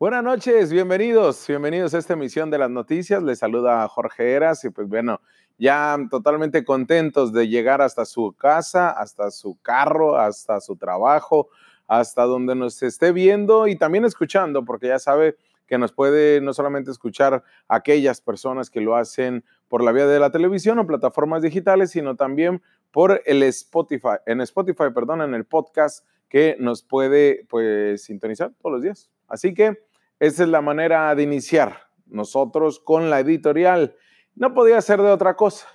Buenas noches, bienvenidos, bienvenidos a esta emisión de las noticias. Les saluda Jorge Eras y pues bueno, ya totalmente contentos de llegar hasta su casa, hasta su carro, hasta su trabajo, hasta donde nos esté viendo y también escuchando, porque ya sabe que nos puede no solamente escuchar aquellas personas que lo hacen por la vía de la televisión o plataformas digitales, sino también por el Spotify, en Spotify, perdón, en el podcast que nos puede pues sintonizar todos los días. Así que esa es la manera de iniciar nosotros con la editorial. No podía ser de otra cosa.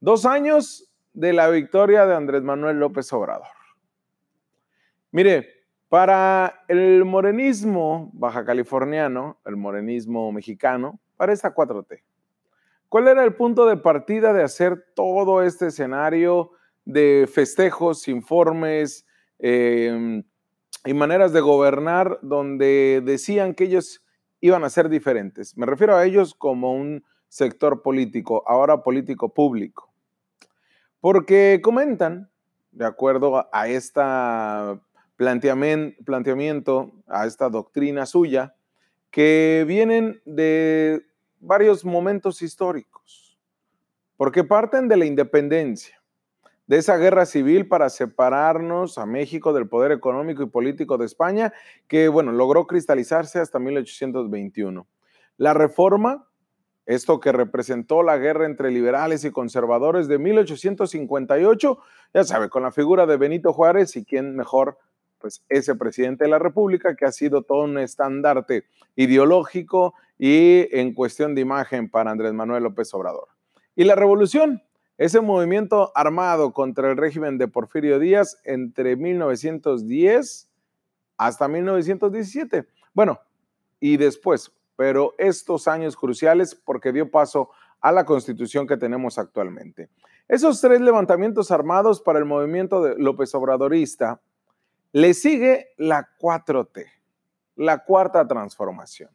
Dos años de la victoria de Andrés Manuel López Obrador. Mire, para el morenismo baja californiano, el morenismo mexicano, para esta 4T, ¿cuál era el punto de partida de hacer todo este escenario de festejos, informes, eh, y maneras de gobernar donde decían que ellos iban a ser diferentes. Me refiero a ellos como un sector político, ahora político público. Porque comentan, de acuerdo a este planteamiento, a esta doctrina suya, que vienen de varios momentos históricos, porque parten de la independencia de esa guerra civil para separarnos a México del poder económico y político de España, que, bueno, logró cristalizarse hasta 1821. La reforma, esto que representó la guerra entre liberales y conservadores de 1858, ya sabe, con la figura de Benito Juárez y quién mejor, pues ese presidente de la República que ha sido todo un estandarte ideológico y en cuestión de imagen para Andrés Manuel López Obrador. Y la revolución, ese movimiento armado contra el régimen de Porfirio Díaz entre 1910 hasta 1917. Bueno, y después, pero estos años cruciales porque dio paso a la constitución que tenemos actualmente. Esos tres levantamientos armados para el movimiento de López Obradorista le sigue la 4T, la cuarta transformación.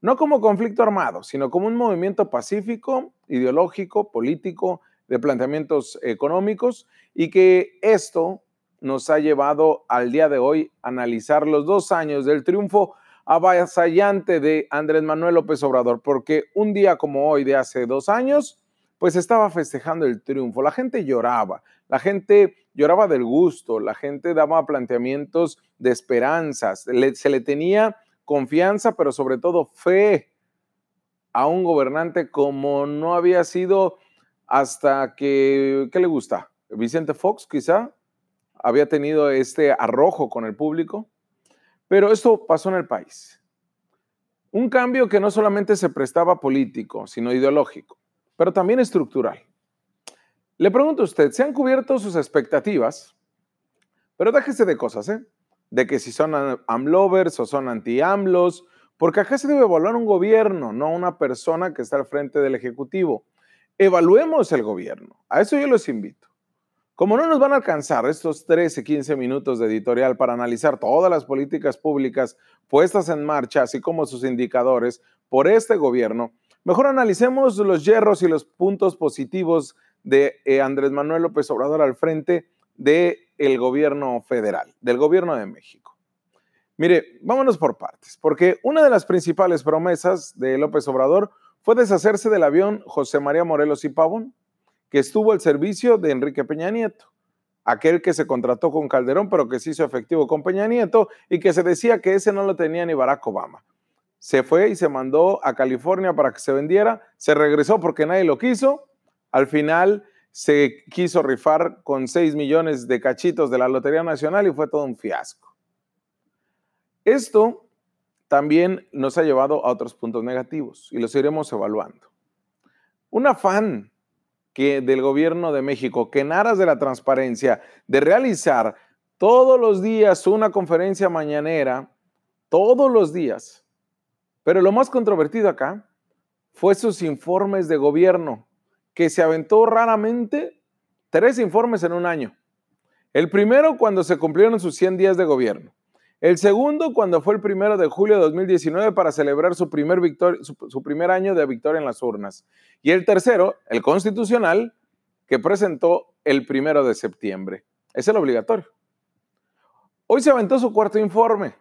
No como conflicto armado, sino como un movimiento pacífico, ideológico, político, de planteamientos económicos y que esto nos ha llevado al día de hoy a analizar los dos años del triunfo avasallante de Andrés Manuel López Obrador, porque un día como hoy de hace dos años, pues estaba festejando el triunfo, la gente lloraba, la gente lloraba del gusto, la gente daba planteamientos de esperanzas, se le tenía confianza, pero sobre todo fe a un gobernante como no había sido hasta que, ¿qué le gusta? Vicente Fox quizá había tenido este arrojo con el público, pero esto pasó en el país. Un cambio que no solamente se prestaba político, sino ideológico, pero también estructural. Le pregunto a usted, ¿se han cubierto sus expectativas? Pero déjese de cosas, ¿eh? De que si son AMLovers o son anti-AMLOS, porque acá se debe evaluar un gobierno, no una persona que está al frente del Ejecutivo evaluemos el gobierno. A eso yo los invito. Como no nos van a alcanzar estos 13, 15 minutos de editorial para analizar todas las políticas públicas puestas en marcha, así como sus indicadores por este gobierno, mejor analicemos los hierros y los puntos positivos de eh, Andrés Manuel López Obrador al frente del el gobierno federal, del gobierno de México. Mire, vámonos por partes, porque una de las principales promesas de López Obrador fue deshacerse del avión José María Morelos y Pavón, que estuvo al servicio de Enrique Peña Nieto, aquel que se contrató con Calderón, pero que se hizo efectivo con Peña Nieto y que se decía que ese no lo tenía ni Barack Obama. Se fue y se mandó a California para que se vendiera, se regresó porque nadie lo quiso, al final se quiso rifar con 6 millones de cachitos de la Lotería Nacional y fue todo un fiasco. Esto también nos ha llevado a otros puntos negativos y los iremos evaluando. Un afán que del gobierno de México, que en aras de la transparencia, de realizar todos los días una conferencia mañanera, todos los días. Pero lo más controvertido acá fue sus informes de gobierno, que se aventó raramente tres informes en un año. El primero cuando se cumplieron sus 100 días de gobierno. El segundo, cuando fue el primero de julio de 2019 para celebrar su primer, su, primer año de victoria en las urnas. Y el tercero, el constitucional, que presentó el primero de septiembre. Es el obligatorio. Hoy se aventó su cuarto informe.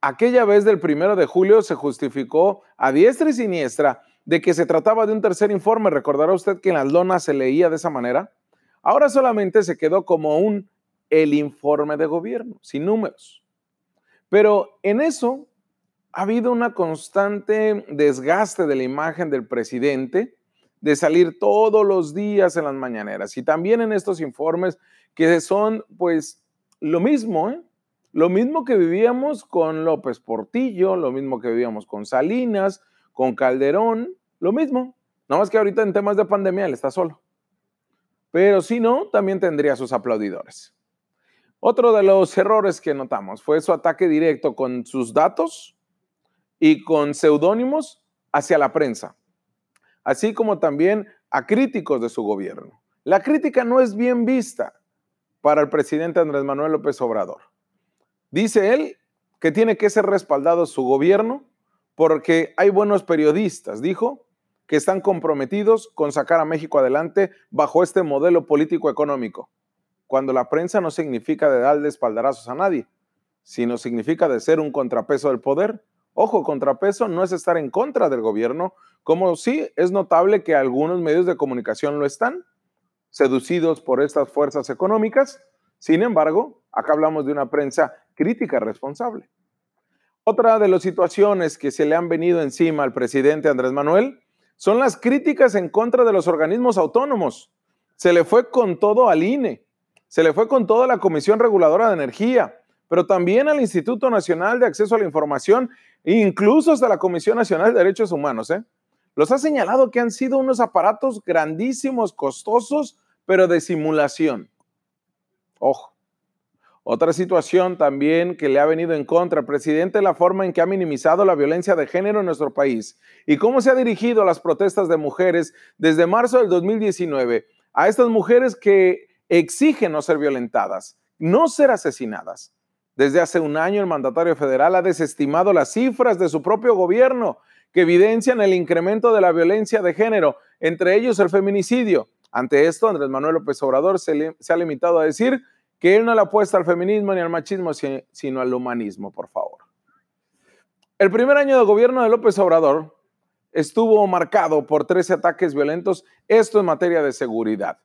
aquella vez del primero de julio se justificó a diestra y siniestra de que se trataba de un tercer informe. Recordará usted que en las lonas se leía de esa manera. Ahora solamente se quedó como un el informe de gobierno, sin números. Pero en eso ha habido una constante desgaste de la imagen del presidente de salir todos los días en las mañaneras y también en estos informes que son pues lo mismo, ¿eh? lo mismo que vivíamos con López Portillo, lo mismo que vivíamos con Salinas, con Calderón, lo mismo. No más que ahorita en temas de pandemia él está solo. Pero si no, también tendría sus aplaudidores. Otro de los errores que notamos fue su ataque directo con sus datos y con seudónimos hacia la prensa, así como también a críticos de su gobierno. La crítica no es bien vista para el presidente Andrés Manuel López Obrador. Dice él que tiene que ser respaldado su gobierno porque hay buenos periodistas, dijo, que están comprometidos con sacar a México adelante bajo este modelo político económico, cuando la prensa no significa de darle espaldarazos a nadie, sino significa de ser un contrapeso del poder Ojo, contrapeso no es estar en contra del gobierno, como sí es notable que algunos medios de comunicación lo están, seducidos por estas fuerzas económicas. Sin embargo, acá hablamos de una prensa crítica responsable. Otra de las situaciones que se le han venido encima al presidente Andrés Manuel son las críticas en contra de los organismos autónomos. Se le fue con todo al INE, se le fue con toda la Comisión Reguladora de Energía, pero también al Instituto Nacional de Acceso a la Información incluso hasta la Comisión Nacional de Derechos Humanos, ¿eh? los ha señalado que han sido unos aparatos grandísimos, costosos, pero de simulación. Ojo. Otra situación también que le ha venido en contra al presidente la forma en que ha minimizado la violencia de género en nuestro país y cómo se ha dirigido a las protestas de mujeres desde marzo del 2019 a estas mujeres que exigen no ser violentadas, no ser asesinadas. Desde hace un año el mandatario federal ha desestimado las cifras de su propio gobierno que evidencian el incremento de la violencia de género, entre ellos el feminicidio. Ante esto, Andrés Manuel López Obrador se, ha limitado a decir que él no le apuesta al feminismo ni al machismo, sino al humanismo, por favor. El primer año de gobierno de López Obrador estuvo marcado por 13 ataques violentos, esto en materia de seguridad.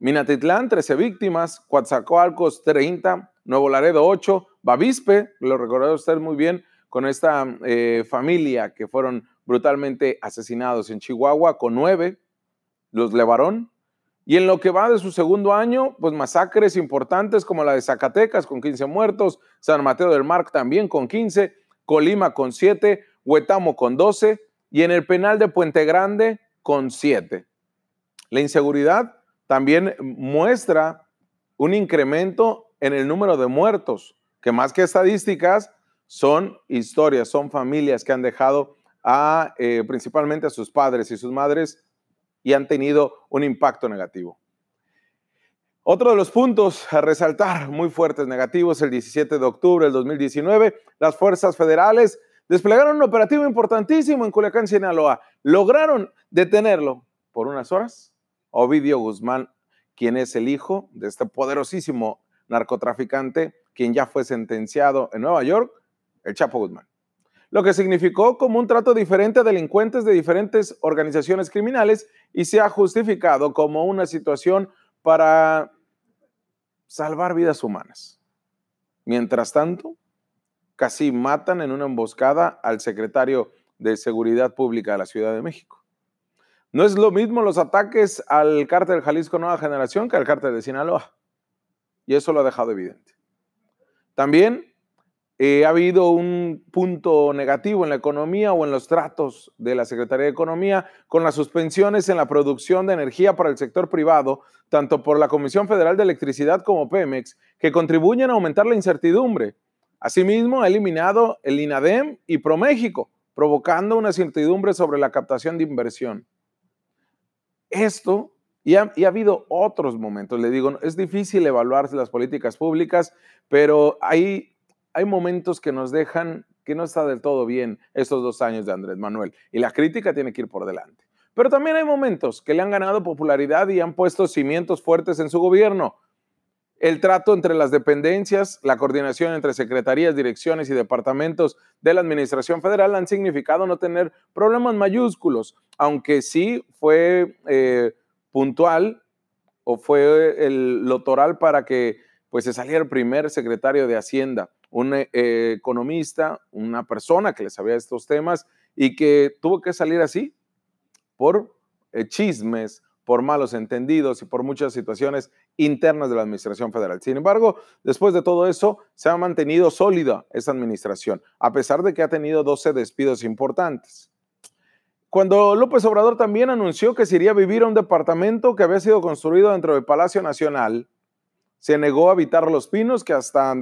Minatitlán, 13 víctimas, Coatzacoalcos, 30, Nuevo Laredo 8, Bavispe, lo recordará usted muy bien, con esta eh, familia que fueron brutalmente asesinados en Chihuahua, con 9, los Levarón. Y en lo que va de su segundo año, pues masacres importantes como la de Zacatecas con 15 muertos, San Mateo del Mar también con 15, Colima con 7, Huetamo con 12 y en el penal de Puente Grande con 7. La inseguridad también muestra un incremento en el número de muertos, que más que estadísticas son historias, son familias que han dejado a, eh, principalmente a sus padres y sus madres y han tenido un impacto negativo. Otro de los puntos a resaltar muy fuertes negativos, el 17 de octubre del 2019, las fuerzas federales desplegaron un operativo importantísimo en Culiacán, Sinaloa. Lograron detenerlo por unas horas. Ovidio Guzmán, quien es el hijo de este poderosísimo narcotraficante, quien ya fue sentenciado en Nueva York, el Chapo Guzmán. Lo que significó como un trato diferente a delincuentes de diferentes organizaciones criminales y se ha justificado como una situación para salvar vidas humanas. Mientras tanto, casi matan en una emboscada al secretario de Seguridad Pública de la Ciudad de México. No es lo mismo los ataques al cártel Jalisco Nueva Generación que al cártel de Sinaloa y eso lo ha dejado evidente. También eh, ha habido un punto negativo en la economía o en los tratos de la Secretaría de Economía con las suspensiones en la producción de energía para el sector privado, tanto por la Comisión Federal de Electricidad como Pemex, que contribuyen a aumentar la incertidumbre. Asimismo, ha eliminado el INADEM y ProMéxico, provocando una incertidumbre sobre la captación de inversión. Esto y ha, habido otros momentos, le digo, es difícil evaluar las políticas públicas, pero hay, hay momentos que nos dejan que no está del todo bien estos dos años de Andrés Manuel y la crítica tiene que ir por delante. Pero también hay momentos que le han ganado popularidad y han puesto cimientos fuertes en su gobierno. El trato entre las dependencias, la coordinación entre secretarías, direcciones y departamentos de la Administración Federal han significado no tener problemas mayúsculos, aunque sí fue eh, puntual o fue el lotoral para que pues, se saliera el primer secretario de Hacienda, un eh, economista, una persona que le sabía estos temas y que tuvo que salir así por eh, chismes, por malos entendidos y por muchas situaciones internas de la Administración Federal. Sin embargo, después de todo eso, se ha mantenido sólida esa administración, a pesar de que ha tenido 12 despidos importantes. Cuando López Obrador también anunció que se iría a vivir a un departamento que había sido construido dentro del Palacio Nacional, se negó a habitar Los Pinos, que hasta,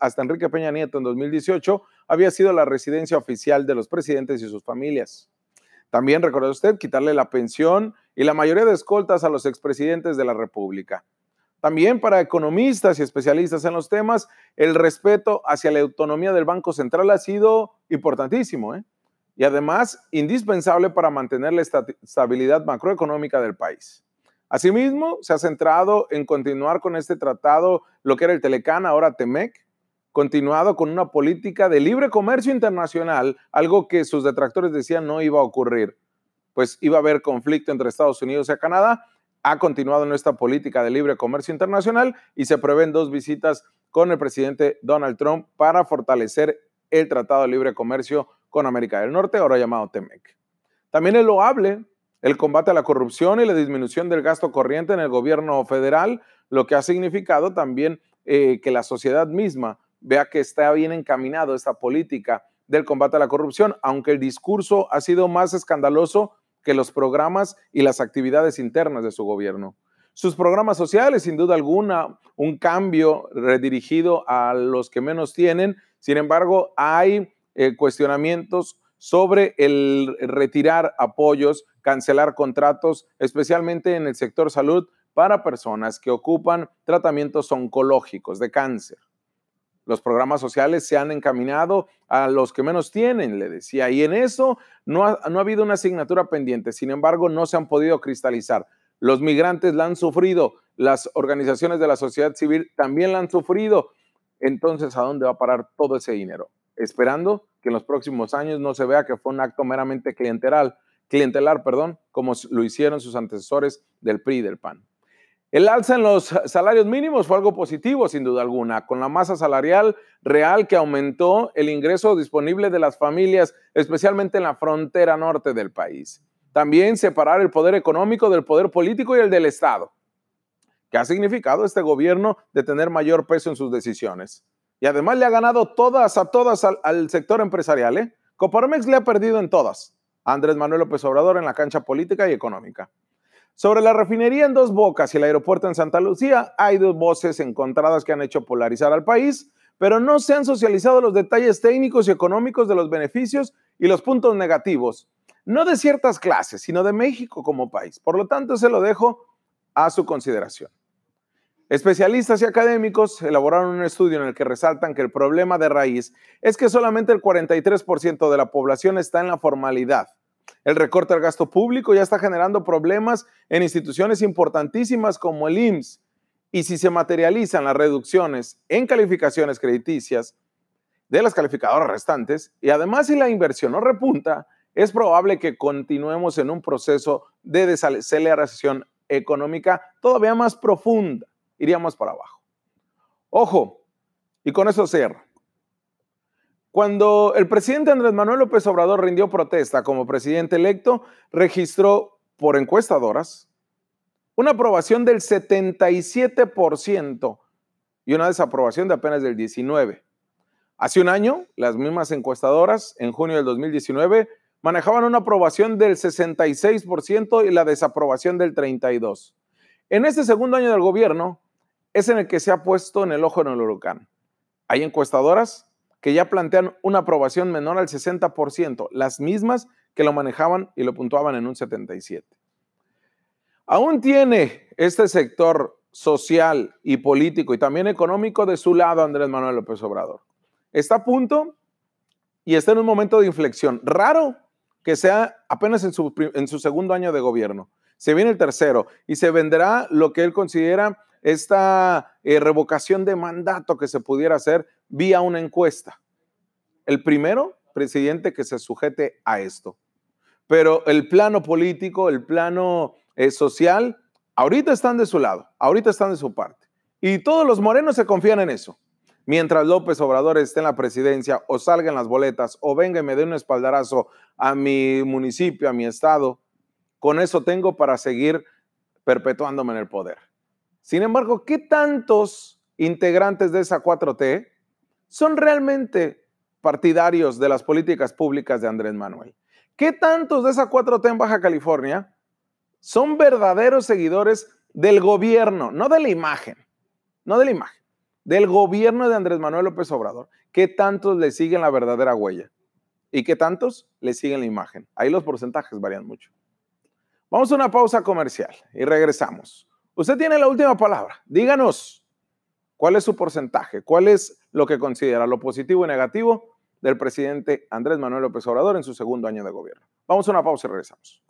hasta Enrique Peña Nieto en 2018 había sido la residencia oficial de los presidentes y sus familias. También, recordó usted, quitarle la pensión y la mayoría de escoltas a los expresidentes de la República. También para economistas y especialistas en los temas, el respeto hacia la autonomía del Banco Central ha sido importantísimo ¿eh? y además indispensable para mantener la estabilidad macroeconómica del país. Asimismo, se ha centrado en continuar con este tratado, lo que era el Telecán, ahora Temec, continuado con una política de libre comercio internacional, algo que sus detractores decían no iba a ocurrir, pues iba a haber conflicto entre Estados Unidos y Canadá. Ha continuado en esta política de libre comercio internacional y se prevén dos visitas con el presidente Donald Trump para fortalecer el Tratado de Libre Comercio con América del Norte, ahora llamado TEMEC. También es loable el combate a la corrupción y la disminución del gasto corriente en el gobierno federal, lo que ha significado también eh, que la sociedad misma vea que está bien encaminado esta política del combate a la corrupción, aunque el discurso ha sido más escandaloso que los programas y las actividades internas de su gobierno. Sus programas sociales, sin duda alguna, un cambio redirigido a los que menos tienen, sin embargo, hay eh, cuestionamientos sobre el retirar apoyos, cancelar contratos, especialmente en el sector salud, para personas que ocupan tratamientos oncológicos de cáncer. Los programas sociales se han encaminado a los que menos tienen, le decía, y en eso no ha, no ha habido una asignatura pendiente, sin embargo, no se han podido cristalizar. Los migrantes la han sufrido, las organizaciones de la sociedad civil también la han sufrido. Entonces, ¿a dónde va a parar todo ese dinero? Esperando que en los próximos años no se vea que fue un acto meramente clientelar, clientelar, perdón, como lo hicieron sus antecesores del PRI y del PAN. El alza en los salarios mínimos fue algo positivo, sin duda alguna, con la masa salarial real que aumentó el ingreso disponible de las familias, especialmente en la frontera norte del país. También separar el poder económico del poder político y el del Estado, que ha significado este gobierno de tener mayor peso en sus decisiones. Y además le ha ganado todas a todas al, sector empresarial. ¿eh? Coparmex le ha perdido en todas. Andrés Manuel López Obrador en la cancha política y económica. Sobre la refinería en Dos Bocas y el aeropuerto en Santa Lucía, hay dos voces encontradas que han hecho polarizar al país, pero no se han socializado los detalles técnicos y económicos de los beneficios y los puntos negativos, no de ciertas clases, sino de México como país. Por lo tanto, se lo dejo a su consideración. Especialistas y académicos elaboraron un estudio en el que resaltan que el problema de raíz es que solamente el 43% de la población está en la formalidad el recorte al gasto público ya está generando problemas en instituciones importantísimas como el IMSS. Y si se materializan las reducciones en calificaciones crediticias de las calificadoras restantes, y además si la inversión no repunta, es probable que continuemos en un proceso de desaceleración económica todavía más profunda. Iríamos para abajo. Ojo, y con eso cierro. Cuando el presidente Andrés Manuel López Obrador rindió protesta como presidente electo, registró por encuestadoras una aprobación del 77% y una desaprobación de apenas del 19%. Hace un año, las mismas encuestadoras, en junio del 2019, manejaban una aprobación del 66% y la desaprobación del 32%. En este segundo año del gobierno es en el que se ha puesto en el ojo en el huracán. Hay encuestadoras que ya plantean una aprobación menor al 60%, las mismas que lo manejaban y lo puntuaban en un 77%. Aún tiene este sector social y político y también económico de su lado Andrés Manuel López Obrador. Está a punto y está en un momento de inflexión. Raro que sea apenas en su, en su segundo año de gobierno. Se viene el tercero y se vendrá lo que él considera esta eh, revocación de mandato que se pudiera hacer vía una encuesta. El primero, presidente que se sujete a esto. Pero el plano político, el plano eh, social, ahorita están de su lado, ahorita están de su parte. Y todos los morenos se confían en eso. Mientras López Obrador esté en la presidencia o salga en las boletas o venga y me dé un espaldarazo a mi municipio, a mi estado, con eso tengo para seguir perpetuándome en el poder. Sin embargo, ¿qué tantos integrantes de esa 4T son realmente partidarios de las políticas públicas de Andrés Manuel? ¿Qué tantos de esa 4T en Baja California son verdaderos seguidores del gobierno, no de la imagen, no de la imagen, del gobierno de Andrés Manuel López Obrador? ¿Qué tantos le siguen la verdadera huella? ¿Y qué tantos le siguen la imagen? Ahí los porcentajes varían mucho. Vamos a una pausa comercial y regresamos. Usted tiene la última palabra. Díganos cuál es su porcentaje, cuál es lo que considera lo positivo y negativo del presidente Andrés Manuel López Obrador en su segundo año de gobierno. Vamos a una pausa y regresamos.